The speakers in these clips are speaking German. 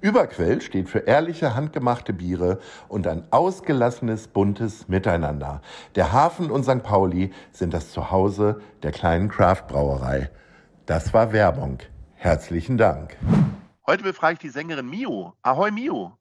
Überquell steht für ehrliche, handgemachte Biere und ein ausgelassenes, buntes Miteinander. Der Hafen und St. Pauli sind das Zuhause der kleinen Craft-Brauerei. Das war Werbung. Herzlichen Dank. Heute befrage ich die Sängerin Mio. Ahoi Mio.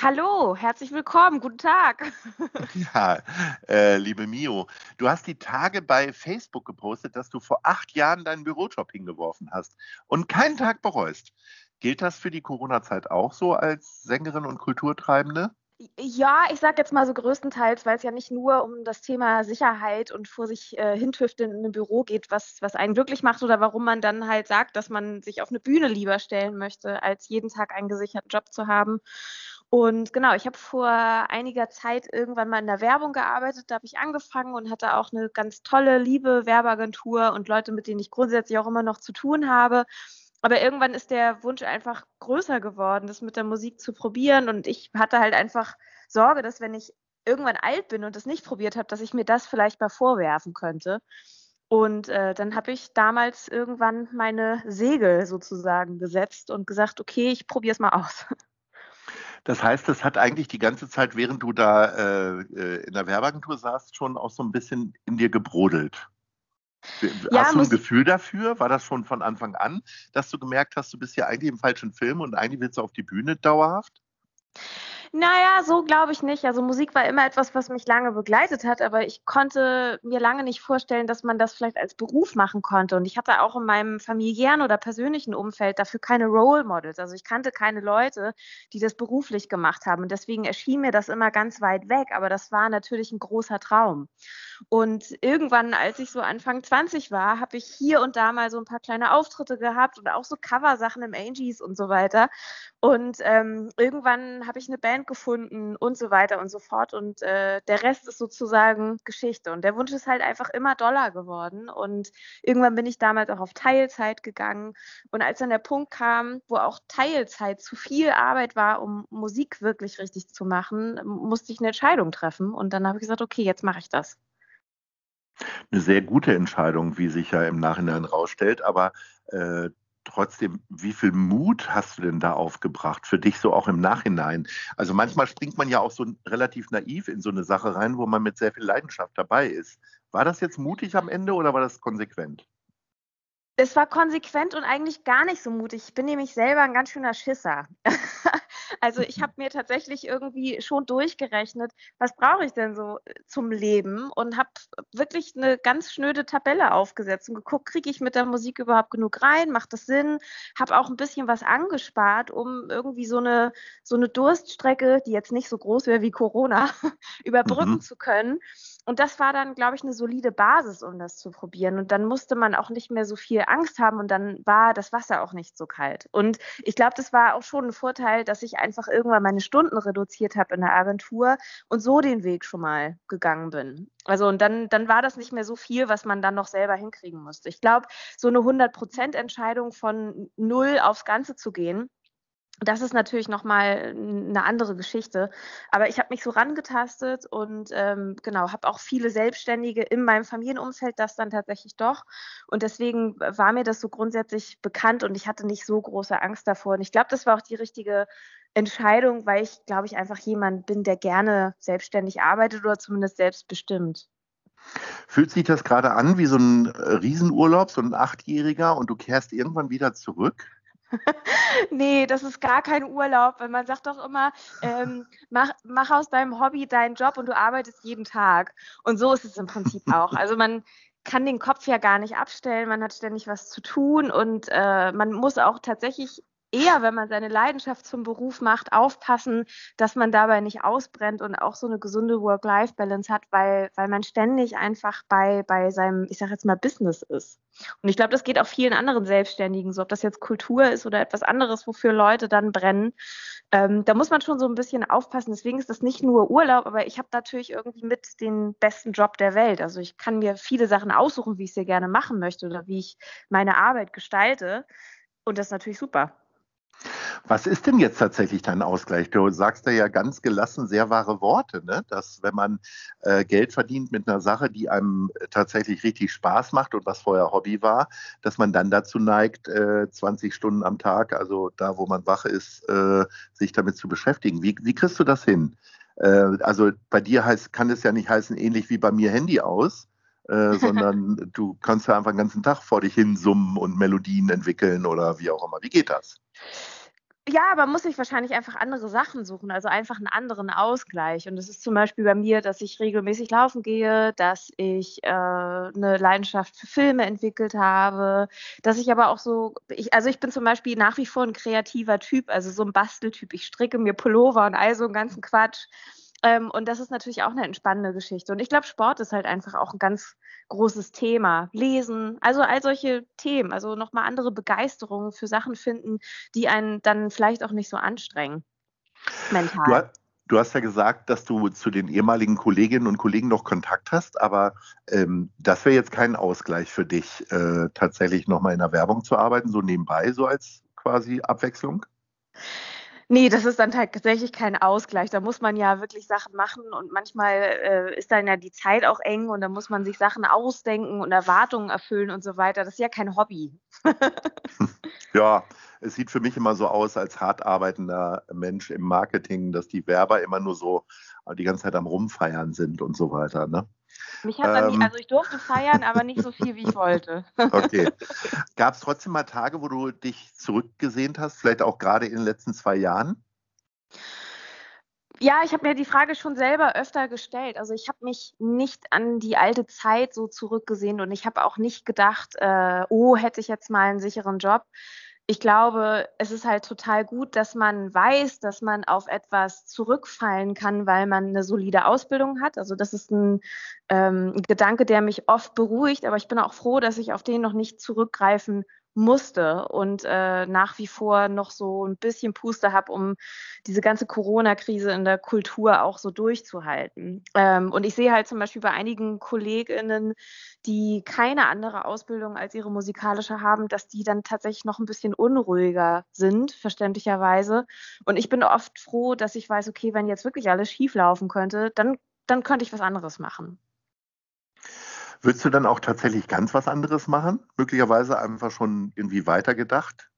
Hallo, herzlich willkommen, guten Tag. Ja, äh, liebe Mio, du hast die Tage bei Facebook gepostet, dass du vor acht Jahren deinen Bürojob hingeworfen hast und keinen Tag bereust. Gilt das für die Corona-Zeit auch so als Sängerin und Kulturtreibende? Ja, ich sage jetzt mal so größtenteils, weil es ja nicht nur um das Thema Sicherheit und vor sich äh, hintüfteln in einem Büro geht, was, was einen glücklich macht oder warum man dann halt sagt, dass man sich auf eine Bühne lieber stellen möchte, als jeden Tag einen gesicherten Job zu haben. Und genau, ich habe vor einiger Zeit irgendwann mal in der Werbung gearbeitet. Da habe ich angefangen und hatte auch eine ganz tolle, liebe Werbeagentur und Leute, mit denen ich grundsätzlich auch immer noch zu tun habe. Aber irgendwann ist der Wunsch einfach größer geworden, das mit der Musik zu probieren. Und ich hatte halt einfach Sorge, dass wenn ich irgendwann alt bin und das nicht probiert habe, dass ich mir das vielleicht mal vorwerfen könnte. Und äh, dann habe ich damals irgendwann meine Segel sozusagen gesetzt und gesagt, okay, ich probiere es mal aus. Das heißt, das hat eigentlich die ganze Zeit, während du da äh, äh in der Werbeagentur saßt, schon auch so ein bisschen in dir gebrodelt. Ja, hast du ein Gefühl dafür? War das schon von Anfang an, dass du gemerkt hast, du bist ja eigentlich im falschen Film und eigentlich willst du auf die Bühne dauerhaft? Naja, so glaube ich nicht. Also Musik war immer etwas, was mich lange begleitet hat, aber ich konnte mir lange nicht vorstellen, dass man das vielleicht als Beruf machen konnte. Und ich hatte auch in meinem familiären oder persönlichen Umfeld dafür keine Role Models. Also ich kannte keine Leute, die das beruflich gemacht haben. Und deswegen erschien mir das immer ganz weit weg. Aber das war natürlich ein großer Traum. Und irgendwann, als ich so Anfang 20 war, habe ich hier und da mal so ein paar kleine Auftritte gehabt und auch so Coversachen im Angies und so weiter. Und ähm, irgendwann habe ich eine Band gefunden und so weiter und so fort. Und äh, der Rest ist sozusagen Geschichte. Und der Wunsch ist halt einfach immer doller geworden. Und irgendwann bin ich damals auch auf Teilzeit gegangen. Und als dann der Punkt kam, wo auch Teilzeit zu viel Arbeit war, um Musik wirklich richtig zu machen, musste ich eine Entscheidung treffen. Und dann habe ich gesagt, okay, jetzt mache ich das eine sehr gute Entscheidung, wie sich ja im Nachhinein rausstellt. Aber äh, trotzdem, wie viel Mut hast du denn da aufgebracht für dich so auch im Nachhinein? Also manchmal springt man ja auch so relativ naiv in so eine Sache rein, wo man mit sehr viel Leidenschaft dabei ist. War das jetzt mutig am Ende oder war das konsequent? Es war konsequent und eigentlich gar nicht so mutig. Ich bin nämlich selber ein ganz schöner Schisser. also ich habe mir tatsächlich irgendwie schon durchgerechnet, was brauche ich denn so äh, zum Leben und habe wirklich eine ganz schnöde Tabelle aufgesetzt und geguckt, kriege ich mit der Musik überhaupt genug rein, macht das Sinn? Habe auch ein bisschen was angespart, um irgendwie so eine, so eine Durststrecke, die jetzt nicht so groß wäre wie Corona, überbrücken mhm. zu können. Und das war dann, glaube ich, eine solide Basis, um das zu probieren. Und dann musste man auch nicht mehr so viel Angst haben und dann war das Wasser auch nicht so kalt. Und ich glaube, das war auch schon ein Vorteil, dass ich einfach irgendwann meine Stunden reduziert habe in der Agentur und so den Weg schon mal gegangen bin. Also und dann, dann war das nicht mehr so viel, was man dann noch selber hinkriegen musste. Ich glaube, so eine 100-Prozent-Entscheidung von null aufs Ganze zu gehen, das ist natürlich nochmal eine andere Geschichte. Aber ich habe mich so rangetastet und ähm, genau, habe auch viele Selbstständige in meinem Familienumfeld, das dann tatsächlich doch. Und deswegen war mir das so grundsätzlich bekannt und ich hatte nicht so große Angst davor. Und ich glaube, das war auch die richtige Entscheidung, weil ich, glaube ich, einfach jemand bin, der gerne selbstständig arbeitet oder zumindest selbstbestimmt. Fühlt sich das gerade an wie so ein Riesenurlaub, so ein Achtjähriger und du kehrst irgendwann wieder zurück? nee, das ist gar kein Urlaub, weil man sagt doch immer, ähm, mach, mach aus deinem Hobby deinen Job und du arbeitest jeden Tag. Und so ist es im Prinzip auch. Also man kann den Kopf ja gar nicht abstellen, man hat ständig was zu tun und äh, man muss auch tatsächlich eher, wenn man seine Leidenschaft zum Beruf macht, aufpassen, dass man dabei nicht ausbrennt und auch so eine gesunde Work-Life-Balance hat, weil, weil man ständig einfach bei, bei seinem, ich sage jetzt mal, Business ist. Und ich glaube, das geht auch vielen anderen Selbstständigen so, ob das jetzt Kultur ist oder etwas anderes, wofür Leute dann brennen. Ähm, da muss man schon so ein bisschen aufpassen. Deswegen ist das nicht nur Urlaub, aber ich habe natürlich irgendwie mit den besten Job der Welt. Also ich kann mir viele Sachen aussuchen, wie ich sie gerne machen möchte oder wie ich meine Arbeit gestalte. Und das ist natürlich super. Was ist denn jetzt tatsächlich dein Ausgleich? Du sagst da ja ganz gelassen sehr wahre Worte, ne? dass wenn man äh, Geld verdient mit einer Sache, die einem tatsächlich richtig Spaß macht und was vorher Hobby war, dass man dann dazu neigt, äh, 20 Stunden am Tag, also da, wo man wach ist, äh, sich damit zu beschäftigen. Wie, wie kriegst du das hin? Äh, also bei dir heißt, kann es ja nicht heißen, ähnlich wie bei mir Handy aus. Äh, sondern du kannst ja einfach den ganzen Tag vor dich hin summen und Melodien entwickeln oder wie auch immer. Wie geht das? Ja, aber muss ich wahrscheinlich einfach andere Sachen suchen, also einfach einen anderen Ausgleich. Und das ist zum Beispiel bei mir, dass ich regelmäßig laufen gehe, dass ich äh, eine Leidenschaft für Filme entwickelt habe, dass ich aber auch so, ich, also ich bin zum Beispiel nach wie vor ein kreativer Typ, also so ein Basteltyp. Ich stricke mir Pullover und all so einen ganzen Quatsch. Ähm, und das ist natürlich auch eine entspannende Geschichte. Und ich glaube, Sport ist halt einfach auch ein ganz großes Thema. Lesen, also all solche Themen, also nochmal andere Begeisterungen für Sachen finden, die einen dann vielleicht auch nicht so anstrengen. Mental. Du, du hast ja gesagt, dass du zu den ehemaligen Kolleginnen und Kollegen noch Kontakt hast, aber ähm, das wäre jetzt kein Ausgleich für dich, äh, tatsächlich nochmal in der Werbung zu arbeiten, so nebenbei, so als quasi Abwechslung? Nee, das ist dann tatsächlich kein Ausgleich. Da muss man ja wirklich Sachen machen und manchmal äh, ist dann ja die Zeit auch eng und da muss man sich Sachen ausdenken und Erwartungen erfüllen und so weiter. Das ist ja kein Hobby. ja, es sieht für mich immer so aus als hart arbeitender Mensch im Marketing, dass die Werber immer nur so die ganze Zeit am Rumfeiern sind und so weiter. Ne? Mich hat ähm, nie, also ich durfte feiern, aber nicht so viel, wie ich wollte. Okay. Gab es trotzdem mal Tage, wo du dich zurückgesehnt hast, vielleicht auch gerade in den letzten zwei Jahren? Ja, ich habe mir die Frage schon selber öfter gestellt. Also ich habe mich nicht an die alte Zeit so zurückgesehen und ich habe auch nicht gedacht, äh, oh, hätte ich jetzt mal einen sicheren Job ich glaube, es ist halt total gut, dass man weiß, dass man auf etwas zurückfallen kann, weil man eine solide Ausbildung hat. Also das ist ein ähm, Gedanke, der mich oft beruhigt, aber ich bin auch froh, dass ich auf den noch nicht zurückgreifen musste und äh, nach wie vor noch so ein bisschen Puste habe, um diese ganze Corona-Krise in der Kultur auch so durchzuhalten. Ähm, und ich sehe halt zum Beispiel bei einigen KollegInnen, die keine andere Ausbildung als ihre musikalische haben, dass die dann tatsächlich noch ein bisschen unruhiger sind, verständlicherweise. Und ich bin oft froh, dass ich weiß, okay, wenn jetzt wirklich alles schief laufen könnte, dann, dann könnte ich was anderes machen. Würdest du dann auch tatsächlich ganz was anderes machen? Möglicherweise einfach schon irgendwie weitergedacht?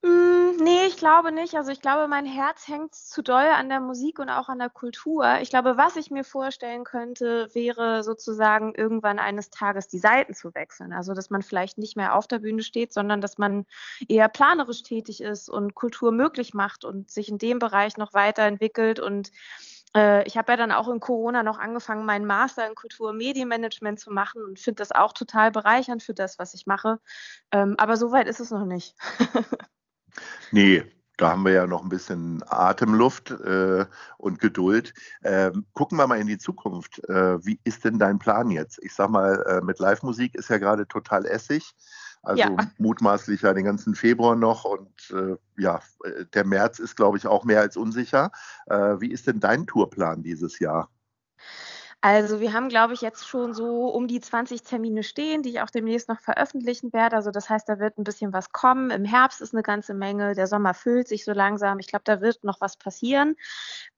Mm, nee, ich glaube nicht. Also ich glaube, mein Herz hängt zu doll an der Musik und auch an der Kultur. Ich glaube, was ich mir vorstellen könnte, wäre sozusagen irgendwann eines Tages die Seiten zu wechseln. Also dass man vielleicht nicht mehr auf der Bühne steht, sondern dass man eher planerisch tätig ist und Kultur möglich macht und sich in dem Bereich noch weiterentwickelt und ich habe ja dann auch in Corona noch angefangen, meinen Master in Kultur- und Medienmanagement zu machen und finde das auch total bereichernd für das, was ich mache. Ähm, aber so weit ist es noch nicht. nee, da haben wir ja noch ein bisschen Atemluft äh, und Geduld. Ähm, gucken wir mal in die Zukunft. Äh, wie ist denn dein Plan jetzt? Ich sag mal, äh, mit Live-Musik ist ja gerade total essig. Also ja. mutmaßlich ja den ganzen Februar noch und äh, ja, äh, der März ist, glaube ich, auch mehr als unsicher. Äh, wie ist denn dein Tourplan dieses Jahr? Also wir haben, glaube ich, jetzt schon so um die 20 Termine stehen, die ich auch demnächst noch veröffentlichen werde. Also das heißt, da wird ein bisschen was kommen. Im Herbst ist eine ganze Menge. Der Sommer füllt sich so langsam. Ich glaube, da wird noch was passieren.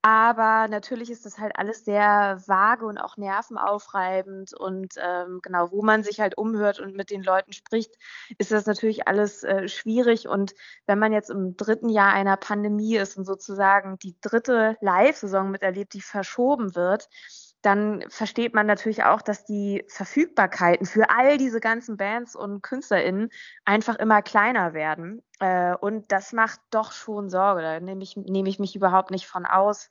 Aber natürlich ist das halt alles sehr vage und auch nervenaufreibend. Und ähm, genau, wo man sich halt umhört und mit den Leuten spricht, ist das natürlich alles äh, schwierig. Und wenn man jetzt im dritten Jahr einer Pandemie ist und sozusagen die dritte Live-Saison miterlebt, die verschoben wird, dann versteht man natürlich auch, dass die Verfügbarkeiten für all diese ganzen Bands und KünstlerInnen einfach immer kleiner werden. Äh, und das macht doch schon Sorge. Da nehme ich, nehme ich mich überhaupt nicht von aus.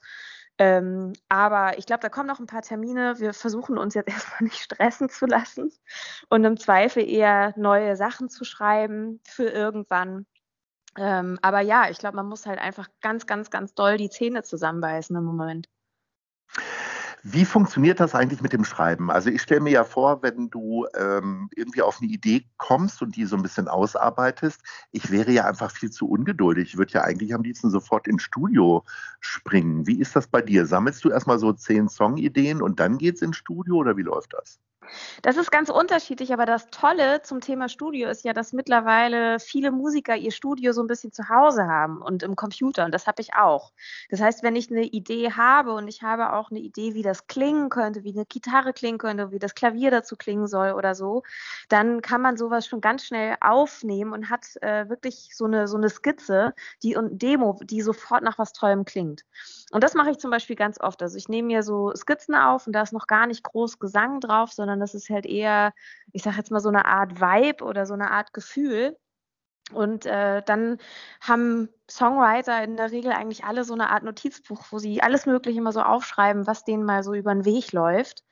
Ähm, aber ich glaube, da kommen noch ein paar Termine. Wir versuchen uns jetzt erstmal nicht stressen zu lassen und im Zweifel eher neue Sachen zu schreiben für irgendwann. Ähm, aber ja, ich glaube, man muss halt einfach ganz, ganz, ganz doll die Zähne zusammenbeißen im Moment. Wie funktioniert das eigentlich mit dem Schreiben? Also ich stelle mir ja vor, wenn du ähm, irgendwie auf eine Idee kommst und die so ein bisschen ausarbeitest, ich wäre ja einfach viel zu ungeduldig. Ich würde ja eigentlich am liebsten sofort ins Studio springen. Wie ist das bei dir? Sammelst du erstmal so zehn Songideen und dann geht's ins Studio oder wie läuft das? Das ist ganz unterschiedlich, aber das Tolle zum Thema Studio ist ja, dass mittlerweile viele Musiker ihr Studio so ein bisschen zu Hause haben und im Computer und das habe ich auch. Das heißt, wenn ich eine Idee habe und ich habe auch eine Idee, wie das klingen könnte, wie eine Gitarre klingen könnte, wie das Klavier dazu klingen soll oder so, dann kann man sowas schon ganz schnell aufnehmen und hat äh, wirklich so eine, so eine Skizze, die und Demo, die sofort nach was Tollem klingt. Und das mache ich zum Beispiel ganz oft. Also ich nehme mir so Skizzen auf und da ist noch gar nicht groß Gesang drauf, sondern sondern das ist halt eher, ich sage jetzt mal so eine Art Vibe oder so eine Art Gefühl. Und äh, dann haben Songwriter in der Regel eigentlich alle so eine Art Notizbuch, wo sie alles Mögliche immer so aufschreiben, was denen mal so über den Weg läuft.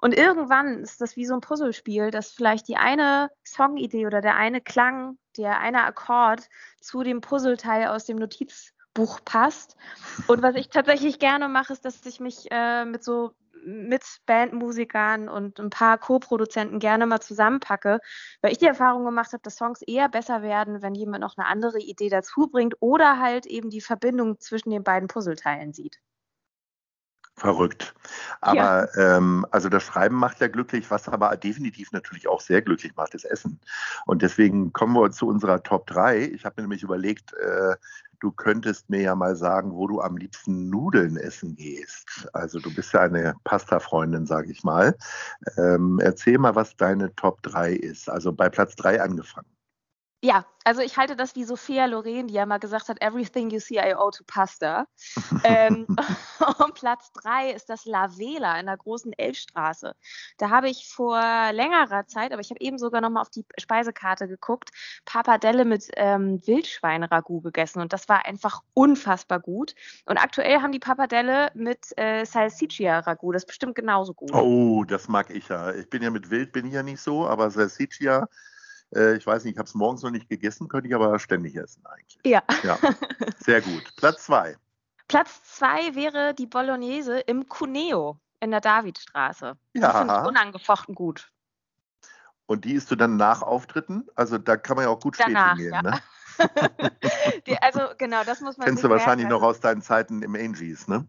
Und irgendwann ist das wie so ein Puzzlespiel, dass vielleicht die eine Songidee oder der eine Klang, der eine Akkord zu dem Puzzleteil aus dem Notizbuch passt. Und was ich tatsächlich gerne mache, ist, dass ich mich äh, mit so mit Bandmusikern und ein paar Co-Produzenten gerne mal zusammenpacke, weil ich die Erfahrung gemacht habe, dass Songs eher besser werden, wenn jemand noch eine andere Idee dazu bringt oder halt eben die Verbindung zwischen den beiden Puzzleteilen sieht. Verrückt. Aber ja. ähm, also das Schreiben macht ja glücklich, was aber definitiv natürlich auch sehr glücklich macht, ist Essen. Und deswegen kommen wir zu unserer Top 3. Ich habe mir nämlich überlegt, äh, du könntest mir ja mal sagen, wo du am liebsten Nudeln essen gehst. Also du bist ja eine Pasta-Freundin, sage ich mal. Ähm, erzähl mal, was deine Top 3 ist. Also bei Platz 3 angefangen. Ja, also ich halte das wie Sophia Loren, die ja mal gesagt hat, everything you see I owe to pasta. ähm, und Platz drei ist das La Vela in der großen Elfstraße. Da habe ich vor längerer Zeit, aber ich habe eben sogar nochmal auf die Speisekarte geguckt, Papadelle mit ähm, Wildschwein-Ragout gegessen und das war einfach unfassbar gut. Und aktuell haben die Papadelle mit äh, Salsiccia-Ragout, das ist bestimmt genauso gut. Oh, das mag ich ja. Ich bin ja mit Wild, bin ich ja nicht so, aber Salsiccia äh, ich weiß nicht, ich habe es morgens noch nicht gegessen, könnte ich aber ständig essen eigentlich. Ja. ja. Sehr gut. Platz zwei. Platz zwei wäre die Bolognese im Cuneo in der Davidstraße. Ja. Die finde ich unangefochten gut. Und die isst du dann nach Auftritten? Also da kann man ja auch gut Danach, hingehen, ja. ne? die, also genau, das muss man. Kennst du wahrscheinlich noch aus deinen Zeiten im Angies, ne?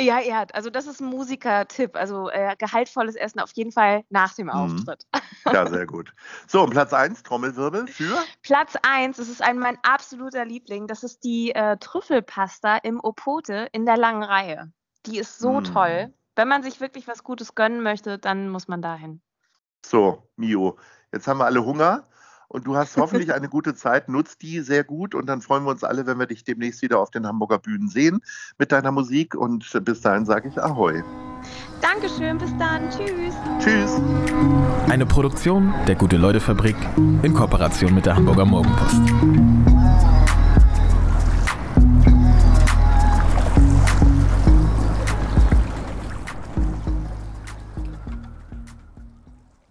Ja, ja, also das ist ein Musiker-Tipp. Also äh, gehaltvolles Essen auf jeden Fall nach dem mhm. Auftritt. Ja, sehr gut. So, und Platz 1, Trommelwirbel für? Platz 1, das ist ein mein absoluter Liebling. Das ist die äh, Trüffelpasta im Opote in der langen Reihe. Die ist so mm. toll. Wenn man sich wirklich was Gutes gönnen möchte, dann muss man dahin. So, Mio, jetzt haben wir alle Hunger und du hast hoffentlich eine gute Zeit. Nutzt die sehr gut und dann freuen wir uns alle, wenn wir dich demnächst wieder auf den Hamburger Bühnen sehen mit deiner Musik. Und bis dahin sage ich Ahoi. Dankeschön, bis dann. Tschüss. Tschüss. Eine Produktion der Gute-Leute-Fabrik in Kooperation mit der Hamburger Morgenpost.